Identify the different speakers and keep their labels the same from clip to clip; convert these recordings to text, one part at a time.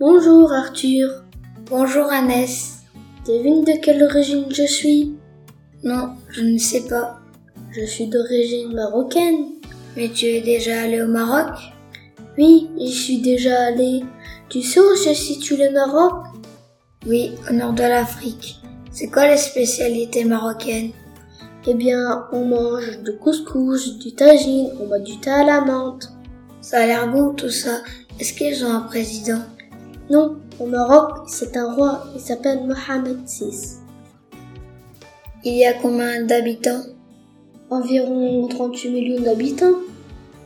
Speaker 1: Bonjour Arthur.
Speaker 2: Bonjour Annès.
Speaker 1: Devine de quelle origine je suis?
Speaker 2: Non, je ne sais pas.
Speaker 1: Je suis d'origine marocaine.
Speaker 2: Mais tu es déjà allé au Maroc?
Speaker 1: Oui, j'y suis déjà allé. Tu sais où se situe le Maroc?
Speaker 2: Oui, au nord de l'Afrique. C'est quoi les spécialités marocaines?
Speaker 1: Eh bien, on mange du couscous, du tagine, on boit du thé à la menthe.
Speaker 2: Ça a l'air bon tout ça. Est-ce qu'ils ont un président?
Speaker 1: Non, au Maroc, c'est un roi, il s'appelle Mohamed VI.
Speaker 2: Il y a combien d'habitants?
Speaker 1: Environ 38 millions d'habitants.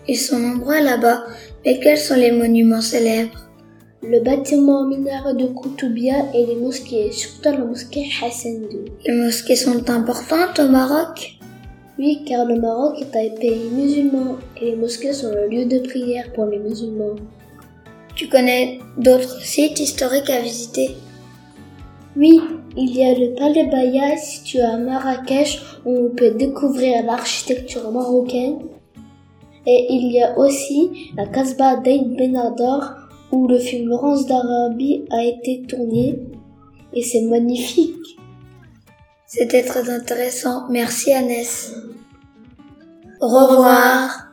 Speaker 2: Ils sont nombreux là-bas, mais quels sont les monuments célèbres?
Speaker 1: Le bâtiment minaret de Koutoubia et les mosquées, surtout la mosquée Hassan II.
Speaker 2: Les mosquées sont importantes au Maroc?
Speaker 1: Oui, car le Maroc est un pays musulman et les mosquées sont le lieu de prière pour les musulmans.
Speaker 2: Tu connais d'autres sites historiques à visiter?
Speaker 1: Oui, il y a le Palais Baya situé à Marrakech où on peut découvrir l'architecture marocaine. Et il y a aussi la Casbah d'Aïd Benador où le film Laurence d'Arabie a été tourné. Et c'est magnifique.
Speaker 2: C'était très intéressant. Merci Annès. Au revoir.